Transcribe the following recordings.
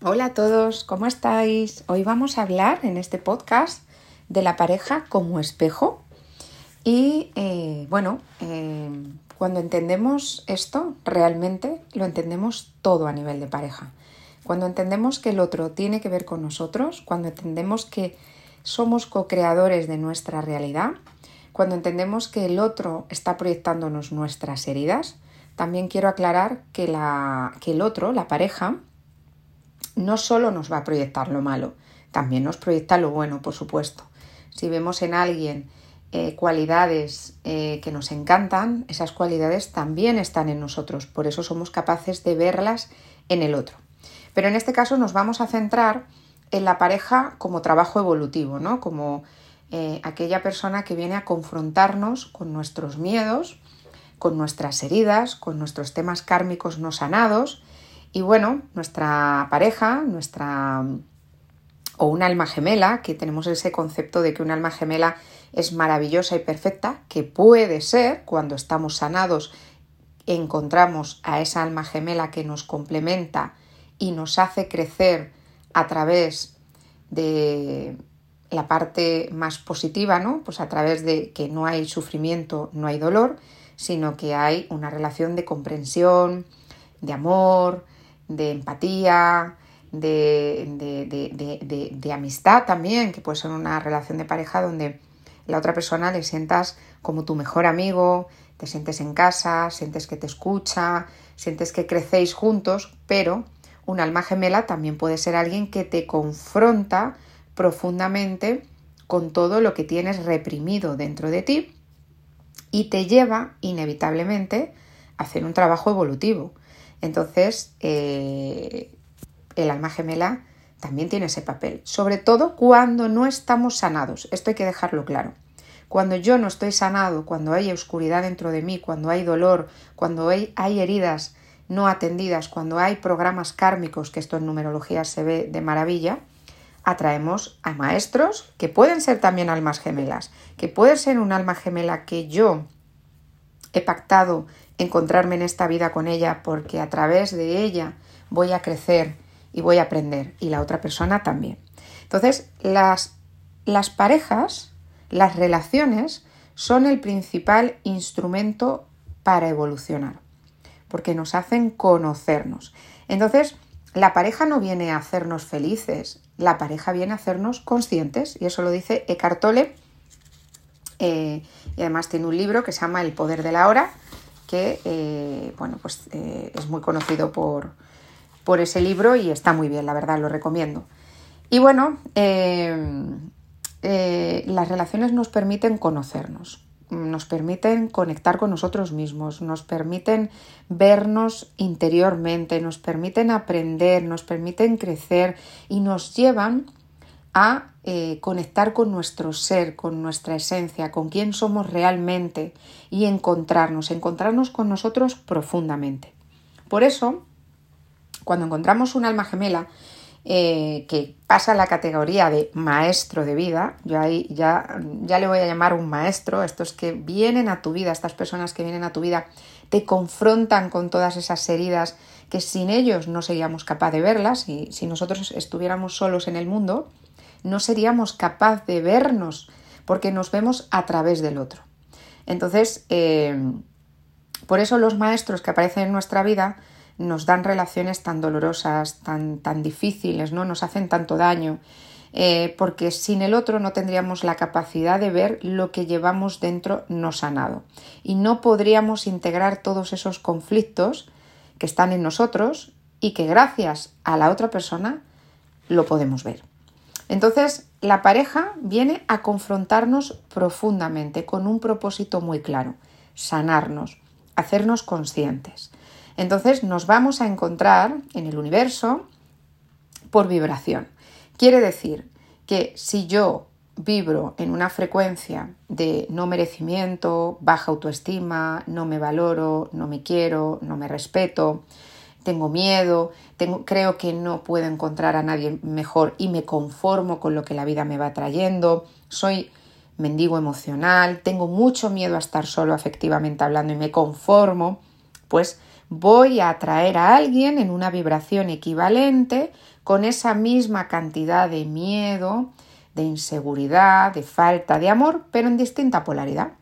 Hola a todos, ¿cómo estáis? Hoy vamos a hablar en este podcast de la pareja como espejo. Y eh, bueno, eh, cuando entendemos esto, realmente lo entendemos todo a nivel de pareja. Cuando entendemos que el otro tiene que ver con nosotros, cuando entendemos que somos co-creadores de nuestra realidad, cuando entendemos que el otro está proyectándonos nuestras heridas, también quiero aclarar que, la, que el otro, la pareja, no solo nos va a proyectar lo malo, también nos proyecta lo bueno, por supuesto. Si vemos en alguien eh, cualidades eh, que nos encantan, esas cualidades también están en nosotros, por eso somos capaces de verlas en el otro. Pero en este caso nos vamos a centrar en la pareja como trabajo evolutivo, ¿no? Como eh, aquella persona que viene a confrontarnos con nuestros miedos, con nuestras heridas, con nuestros temas kármicos no sanados. Y bueno, nuestra pareja, nuestra o un alma gemela, que tenemos ese concepto de que un alma gemela es maravillosa y perfecta, que puede ser cuando estamos sanados, encontramos a esa alma gemela que nos complementa y nos hace crecer a través de la parte más positiva, ¿no? Pues a través de que no hay sufrimiento, no hay dolor, sino que hay una relación de comprensión, de amor, de empatía, de, de, amistad también, que puede ser una relación de pareja donde la otra persona le sientas como tu mejor amigo, te sientes en casa, sientes que te escucha, sientes que crecéis juntos, pero un alma gemela también puede ser alguien que te confronta profundamente con todo lo que tienes reprimido dentro de ti y te lleva inevitablemente a hacer un trabajo evolutivo. Entonces, eh, el alma gemela también tiene ese papel, sobre todo cuando no estamos sanados. Esto hay que dejarlo claro. Cuando yo no estoy sanado, cuando hay oscuridad dentro de mí, cuando hay dolor, cuando hay, hay heridas no atendidas, cuando hay programas kármicos, que esto en numerología se ve de maravilla, atraemos a maestros que pueden ser también almas gemelas, que puede ser un alma gemela que yo he pactado encontrarme en esta vida con ella porque a través de ella voy a crecer y voy a aprender y la otra persona también. Entonces, las, las parejas, las relaciones son el principal instrumento para evolucionar, porque nos hacen conocernos. Entonces, la pareja no viene a hacernos felices, la pareja viene a hacernos conscientes, y eso lo dice Eckhart Tolle, eh, y además tiene un libro que se llama El poder de la hora, que eh, bueno, pues, eh, es muy conocido por, por ese libro y está muy bien, la verdad, lo recomiendo. Y bueno, las relaciones nos permiten conocernos, nos permiten conectar con nosotros mismos, nos permiten vernos interiormente, nos permiten aprender, nos permiten crecer y nos llevan a eh, conectar con nuestro ser, con nuestra esencia, con quién somos realmente y encontrarnos, encontrarnos con nosotros profundamente. Por eso, cuando encontramos un alma gemela eh, que pasa a la categoría de maestro de vida, yo ahí ya, ya le voy a llamar un maestro, estos que vienen a tu vida, estas personas que vienen a tu vida, te confrontan con todas esas heridas que sin ellos no seríamos capaces de verlas y si nosotros estuviéramos solos en el mundo, no seríamos capaces de vernos porque nos vemos a través del otro. Entonces, eh, por eso los maestros que aparecen en nuestra vida nos dan relaciones tan dolorosas, tan, tan difíciles, ¿no? Nos hacen tanto daño. Eh, porque sin el otro no tendríamos la capacidad de ver lo que llevamos dentro no sanado. Y no podríamos integrar todos esos conflictos que están en nosotros y que gracias a la otra persona lo podemos ver. Entonces, la pareja viene a confrontarnos profundamente con un propósito muy claro, sanarnos, hacernos conscientes. Entonces nos vamos a encontrar en el universo por vibración. Quiere decir que si yo vibro en una frecuencia de no merecimiento, baja autoestima, no me valoro, no me quiero, no me respeto, tengo miedo, creo que no puedo encontrar a nadie mejor y me conformo con lo que la vida me va trayendo, soy mendigo emocional, tengo mucho miedo a estar solo afectivamente hablando y me conformo, pues voy a atraer a alguien en una vibración equivalente con esa misma cantidad de miedo, de inseguridad, de falta de amor, pero en distinta polaridad.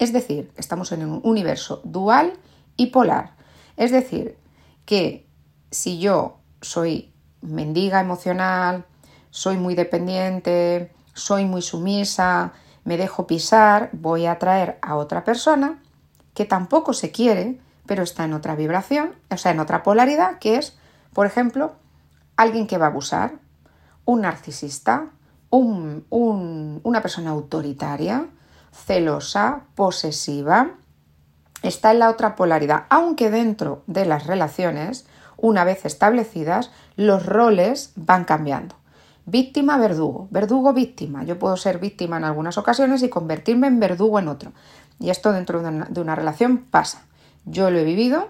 Es decir, estamos en un universo dual y polar. Es decir, que si yo soy mendiga emocional, soy muy dependiente, soy muy sumisa, me dejo pisar, voy a atraer a otra persona que tampoco se quiere, pero está en otra vibración, o sea, en otra polaridad, que es, por ejemplo, alguien que va a abusar, un narcisista, una persona autoritaria, celosa, posesiva, está en la otra polaridad, aunque dentro de las relaciones, una vez establecidas, los roles van cambiando. Víctima, verdugo, verdugo, víctima. Yo puedo ser víctima en algunas ocasiones y convertirme en verdugo en otro. Y esto dentro de una, relación pasa. Yo lo he vivido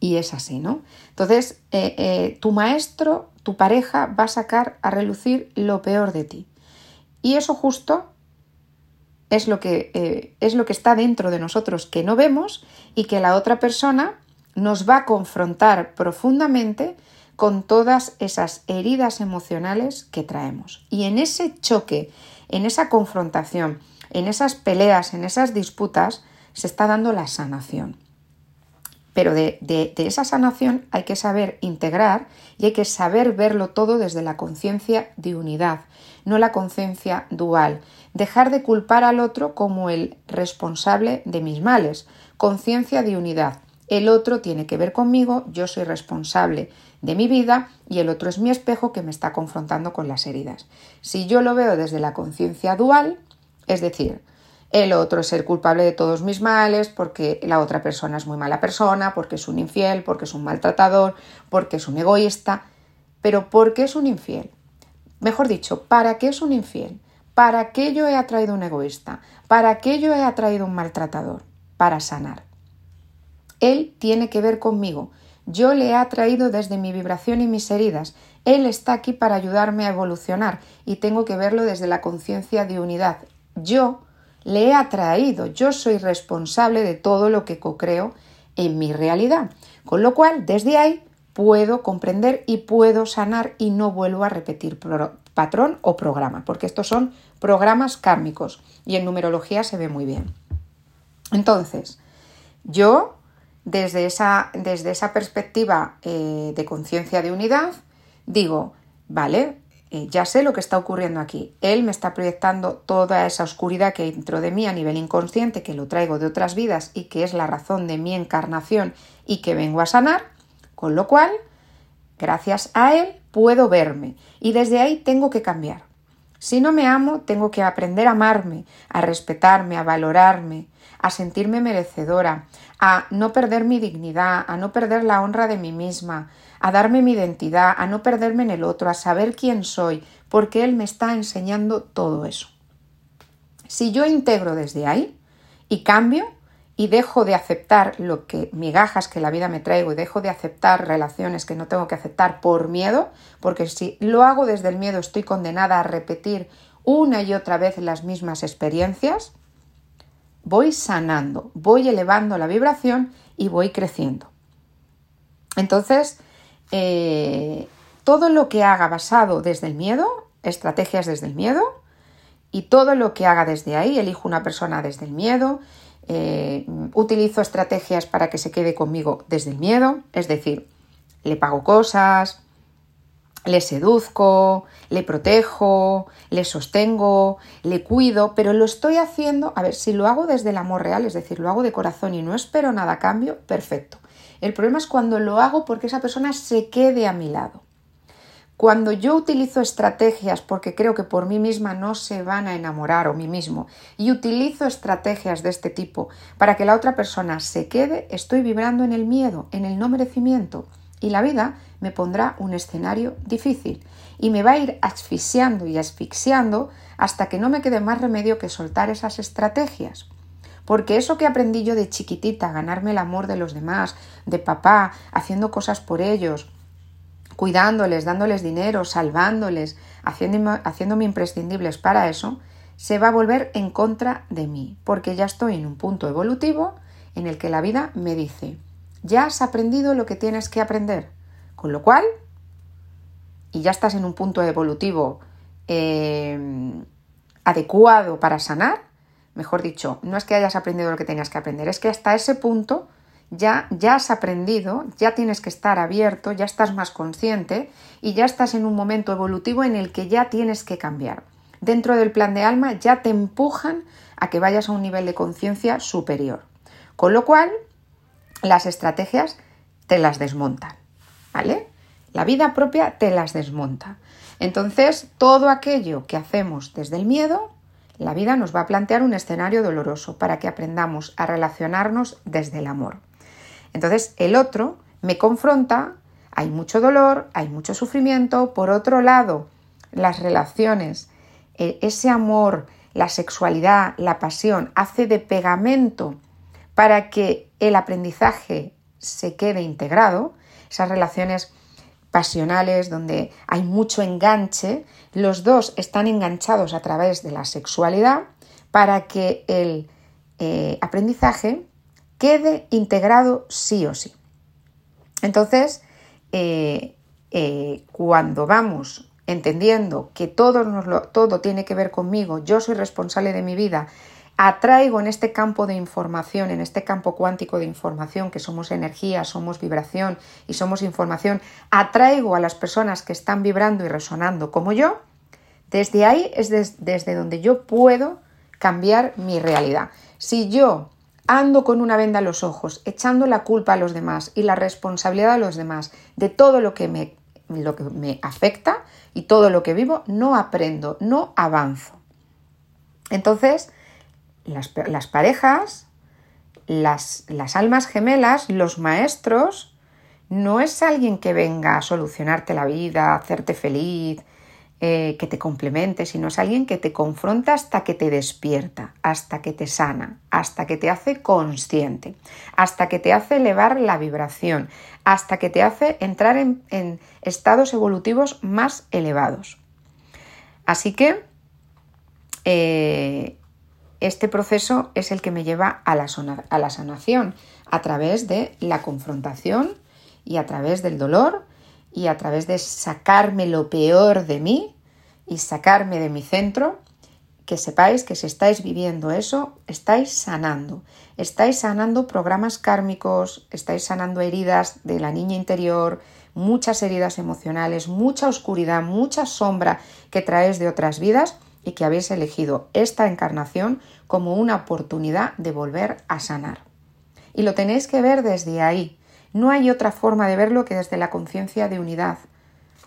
y es así, ¿no? Entonces, eh, eh, tu maestro, tu pareja va a sacar a relucir lo peor de ti. Y eso justo es lo que, eh, es lo que está dentro de nosotros que no vemos y que la otra persona nos va a confrontar profundamente con todas esas heridas emocionales que traemos. Y en ese choque, en esa confrontación, en esas peleas, en esas disputas, se está dando la sanación. Pero de, de, esa sanación hay que saber integrar y hay que saber verlo todo desde la conciencia de unidad, no la conciencia dual. Dejar de culpar al otro como el responsable de mis males. Conciencia de unidad. El otro tiene que ver conmigo, yo soy responsable de mi vida y el otro es mi espejo que me está confrontando con las heridas. Si yo lo veo desde la conciencia dual, es decir, el otro es el culpable de todos mis males porque la otra persona es muy mala persona, porque es un infiel, porque es un maltratador, porque es un egoísta, pero ¿por qué es un infiel? Mejor dicho, ¿para qué es un infiel? ¿Para qué yo he atraído un egoísta? ¿Para qué yo he atraído un maltratador? Para sanar. Él tiene que ver conmigo. Yo le he atraído desde mi vibración y mis heridas. Él está aquí para ayudarme a evolucionar y tengo que verlo desde la conciencia de unidad. Yo le he atraído, yo soy responsable de todo lo que co-creo en mi realidad. Con lo cual, desde ahí puedo comprender y puedo sanar y no vuelvo a repetir patrón o programa, porque estos son programas kármicos y en numerología se ve muy bien. Entonces, yo desde esa, desde esa perspectiva eh, de conciencia de unidad, digo, vale, eh, ya sé lo que está ocurriendo aquí. Él me está proyectando toda esa oscuridad que hay dentro de mí a nivel inconsciente, que lo traigo de otras vidas y que es la razón de mi encarnación y que vengo a sanar, con lo cual, gracias a él, puedo verme y desde ahí tengo que cambiar. Si no me amo, tengo que aprender a amarme, a respetarme, a valorarme, a sentirme merecedora, a no perder mi dignidad, a no perder la honra de mí misma, a darme mi identidad, a no perderme en el otro, a saber quién soy, porque Él me está enseñando todo eso. Si yo integro desde ahí y cambio y dejo de aceptar lo que migajas que la vida me traigo y dejo de aceptar relaciones que no tengo que aceptar por miedo, porque si lo hago desde el miedo estoy condenada a repetir una y otra vez las mismas experiencias, voy sanando, voy elevando la vibración y voy creciendo. Entonces, eh, todo lo que haga basado desde el miedo, estrategias desde el miedo, y todo lo que haga desde ahí, elijo una persona desde el miedo, eh, utilizo estrategias para que se quede conmigo desde el miedo, es decir, le pago cosas, le seduzco, le protejo, le sostengo, le cuido, pero lo estoy haciendo, a ver, si lo hago desde el amor real, es decir, lo hago de corazón y no espero nada a cambio, perfecto. El problema es cuando lo hago porque esa persona se quede a mi lado. Cuando yo utilizo estrategias porque creo que por mí misma no se van a enamorar o mí mismo y utilizo estrategias de este tipo para que la otra persona se quede, estoy vibrando en el miedo, en el no merecimiento y la vida me pondrá un escenario difícil y me va a ir asfixiando y asfixiando hasta que no me quede más remedio que soltar esas estrategias. Porque eso que aprendí yo de chiquitita, ganarme el amor de los demás, de papá, haciendo cosas por ellos, cuidándoles, dándoles dinero, salvándoles, haciéndome, imprescindibles para eso, se va a volver en contra de mí, porque ya estoy en un punto evolutivo en el que la vida me dice, ya has aprendido lo que tienes que aprender. Con lo cual, y ya estás en un punto evolutivo eh, adecuado para sanar, mejor dicho, no es que hayas aprendido lo que tenías que aprender, es que hasta ese punto ya, has aprendido, ya tienes que estar abierto, ya estás más consciente y ya estás en un momento evolutivo en el que ya tienes que cambiar. Dentro del plan de alma ya te empujan a que vayas a un nivel de conciencia superior. Con lo cual, las estrategias te las desmontan, ¿vale? La vida propia te las desmonta. Entonces, todo aquello que hacemos desde el miedo, la vida nos va a plantear un escenario doloroso para que aprendamos a relacionarnos desde el amor. Entonces, el otro me confronta, hay mucho dolor, hay mucho sufrimiento. Por otro lado, las relaciones, e, ese amor, la sexualidad, la pasión, hace de pegamento para que el aprendizaje se quede integrado, esas relaciones pasionales donde hay mucho enganche, los dos están enganchados a través de la sexualidad para que el eh, aprendizaje quede integrado sí o sí. Entonces, eh, eh, cuando vamos entendiendo que todo, todo tiene que ver conmigo, yo soy responsable de mi vida, atraigo en este campo de información, en este campo cuántico de información, que somos energía, somos vibración y somos información, atraigo a las personas que están vibrando y resonando como yo, desde ahí es desde donde yo puedo cambiar mi realidad. Si yo ando con una venda a los ojos, echando la culpa a los demás y la responsabilidad a los demás de todo lo que me, lo que me afecta y todo lo que vivo, no aprendo, no avanzo. Entonces, las, parejas, las, las almas gemelas, los maestros, no es alguien que venga a solucionarte la vida, a hacerte feliz, eh, que te complemente, sino es alguien que te confronta hasta que te despierta, hasta que te sana, hasta que te hace consciente, hasta que te hace elevar la vibración, hasta que te hace entrar en, estados evolutivos más elevados. Así que eh, este proceso es el que me lleva a la, a la sanación a través de la confrontación y a través del dolor y a través de sacarme lo peor de mí y sacarme de mi centro, que sepáis que si estáis viviendo eso, estáis sanando. Estáis sanando programas kármicos, estáis sanando heridas de la niña interior, muchas heridas emocionales, mucha oscuridad, mucha sombra que traes de otras vidas y que habéis elegido esta encarnación como una oportunidad de volver a sanar. Y lo tenéis que ver desde ahí. No hay otra forma de verlo que desde la conciencia de unidad.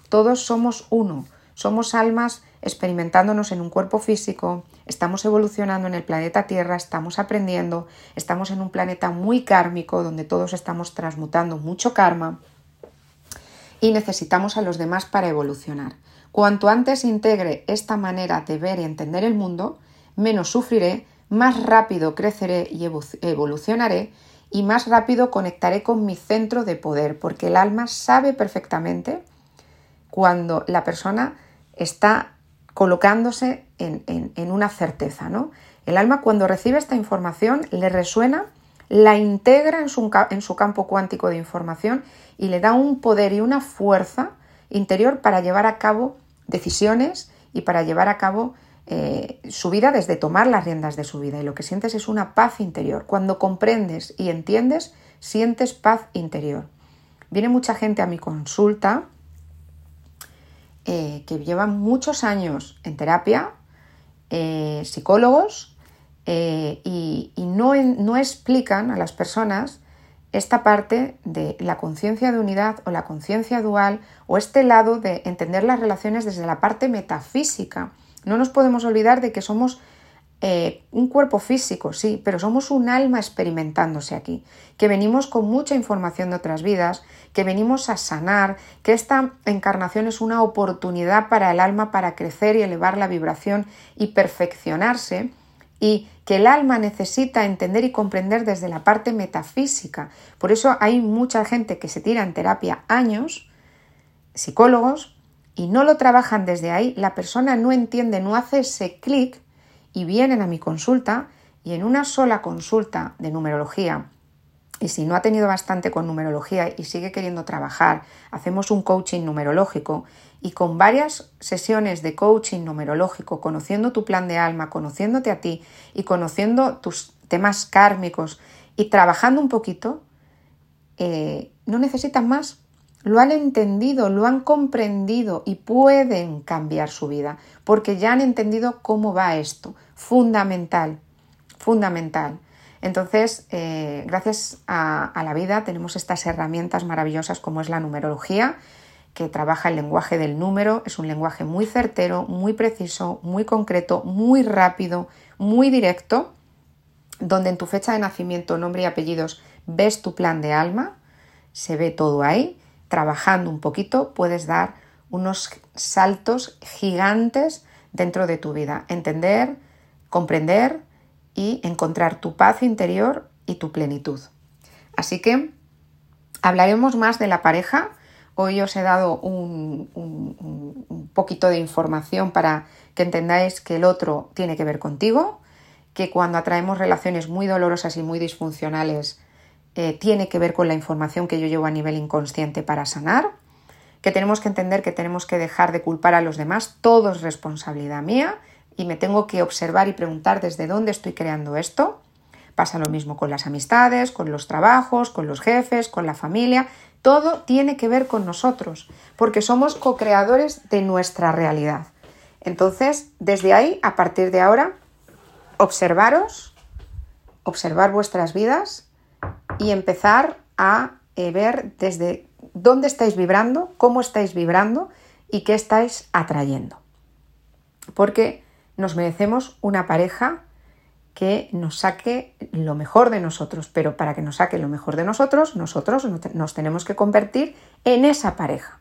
Todos somos uno, somos almas experimentándonos en un cuerpo físico, estamos evolucionando en el planeta Tierra, estamos aprendiendo, estamos en un planeta muy kármico donde todos estamos transmutando mucho karma y necesitamos a los demás para evolucionar. Cuanto antes integre esta manera de ver y entender el mundo, menos sufriré, más rápido creceré y evolucionaré y más rápido conectaré con mi centro de poder, porque el alma sabe perfectamente cuando la persona está colocándose en, una certeza. ¿no? El alma cuando recibe esta información le resuena, la integra en su, en su campo cuántico de información y le da un poder y una fuerza interior para llevar a cabo decisiones y para llevar a cabo eh, su vida desde tomar las riendas de su vida. Y lo que sientes es una paz interior. Cuando comprendes y entiendes, sientes paz interior. Viene mucha gente a mi consulta eh, que llevan muchos años en terapia, eh, psicólogos, y, no, no explican a las personas esta parte de la conciencia de unidad o la conciencia dual o este lado de entender las relaciones desde la parte metafísica. No nos podemos olvidar de que somos eh, un cuerpo físico, sí, pero somos un alma experimentándose aquí, que venimos con mucha información de otras vidas, que venimos a sanar, que esta encarnación es una oportunidad para el alma para crecer y elevar la vibración y perfeccionarse y que el alma necesita entender y comprender desde la parte metafísica. Por eso hay mucha gente que se tira en terapia años, psicólogos, y no lo trabajan desde ahí, la persona no entiende, no hace ese clic y vienen a mi consulta y en una sola consulta de numerología y si no ha tenido bastante con numerología y sigue queriendo trabajar, hacemos un coaching numerológico y con varias sesiones de coaching numerológico, conociendo tu plan de alma, conociéndote a ti y conociendo tus temas kármicos y trabajando un poquito, eh, no necesitan más. Lo han entendido, lo han comprendido y pueden cambiar su vida porque ya han entendido cómo va esto. Fundamental, fundamental. Entonces, eh, gracias a, la vida tenemos estas herramientas maravillosas como es la numerología, que trabaja el lenguaje del número, es un lenguaje muy certero, muy preciso, muy concreto, muy rápido, muy directo, donde en tu fecha de nacimiento, nombre y apellidos ves tu plan de alma, se ve todo ahí, trabajando un poquito puedes dar unos saltos gigantes dentro de tu vida, entender, comprender y encontrar tu paz interior y tu plenitud. Así que hablaremos más de la pareja. Hoy os he dado un, un, poquito de información para que entendáis que el otro tiene que ver contigo, que cuando atraemos relaciones muy dolorosas y muy disfuncionales eh, tiene que ver con la información que yo llevo a nivel inconsciente para sanar, que tenemos que entender que tenemos que dejar de culpar a los demás, todo es responsabilidad mía y me tengo que observar y preguntar desde dónde estoy creando esto. Pasa lo mismo con las amistades, con los trabajos, con los jefes, con la familia. Todo tiene que ver con nosotros, porque somos co-creadores de nuestra realidad. Entonces, desde ahí, a partir de ahora, observaros, observar vuestras vidas y empezar a eh, ver desde dónde estáis vibrando, cómo estáis vibrando y qué estáis atrayendo. Porque nos merecemos una pareja que nos saque lo mejor de nosotros, pero para que nos saque lo mejor de nosotros, nosotros nos tenemos que convertir en esa pareja.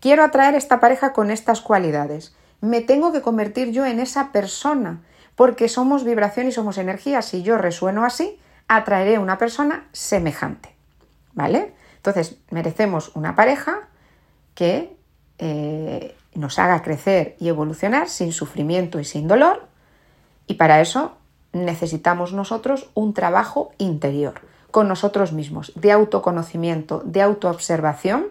Quiero atraer esta pareja con estas cualidades. Me tengo que convertir yo en esa persona, porque somos vibración y somos energía. Si yo resueno así, atraeré una persona semejante. ¿Vale? Entonces, merecemos una pareja que eh, nos haga crecer y evolucionar sin sufrimiento y sin dolor. Y para eso necesitamos nosotros un trabajo interior con nosotros mismos, de autoconocimiento, de autoobservación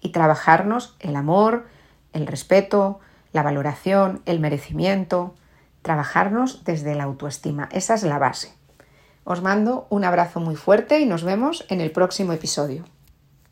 y trabajarnos el amor, el respeto, la valoración, el merecimiento, trabajarnos desde la autoestima. Esa es la base. Os mando un abrazo muy fuerte y nos vemos en el próximo episodio.